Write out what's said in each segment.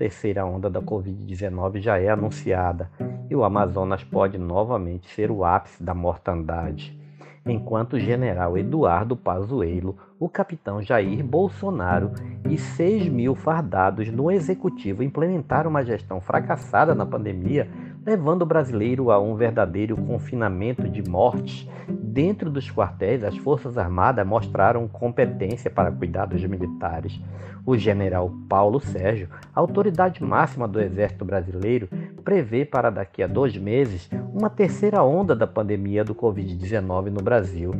terceira onda da Covid-19 já é anunciada e o Amazonas pode novamente ser o ápice da mortandade. Enquanto o general Eduardo Pazuello, o capitão Jair Bolsonaro e 6 mil fardados no executivo implementaram uma gestão fracassada na pandemia, levando o brasileiro a um verdadeiro confinamento de mortes. Dentro dos quartéis, as Forças Armadas mostraram competência para cuidar dos militares. O general Paulo Sérgio, autoridade máxima do Exército Brasileiro, prevê para daqui a dois meses uma terceira onda da pandemia do Covid-19 no Brasil.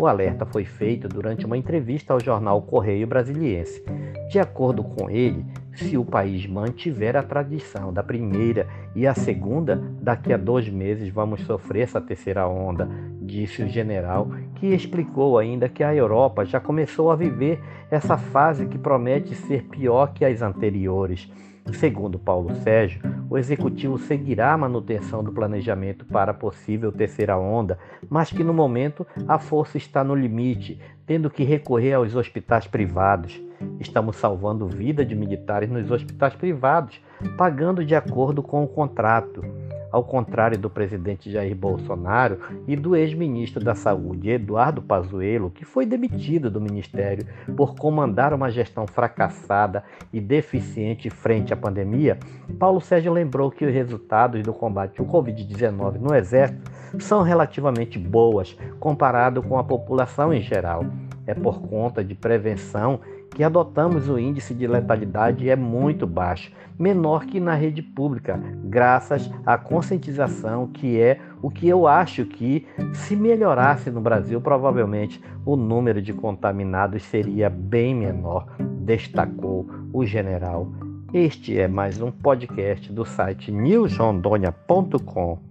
O alerta foi feito durante uma entrevista ao jornal Correio Brasiliense. De acordo com ele, se o país mantiver a tradição da primeira e a segunda, daqui a dois meses vamos sofrer essa terceira onda, disse o general, que explicou ainda que a Europa já começou a viver essa fase que promete ser pior que as anteriores. Segundo Paulo Sérgio, o executivo seguirá a manutenção do planejamento para a possível terceira onda, mas que no momento a força está no limite, tendo que recorrer aos hospitais privados. Estamos salvando vida de militares nos hospitais privados, pagando de acordo com o contrato ao contrário do presidente Jair Bolsonaro e do ex-ministro da Saúde, Eduardo Pazuello, que foi demitido do ministério por comandar uma gestão fracassada e deficiente frente à pandemia, Paulo Sérgio lembrou que os resultados do combate ao Covid-19 no Exército são relativamente boas comparado com a população em geral. É por conta de prevenção que adotamos o índice de letalidade é muito baixo, menor que na rede pública, graças à conscientização, que é o que eu acho que, se melhorasse no Brasil, provavelmente o número de contaminados seria bem menor, destacou o general. Este é mais um podcast do site newsrondônia.com.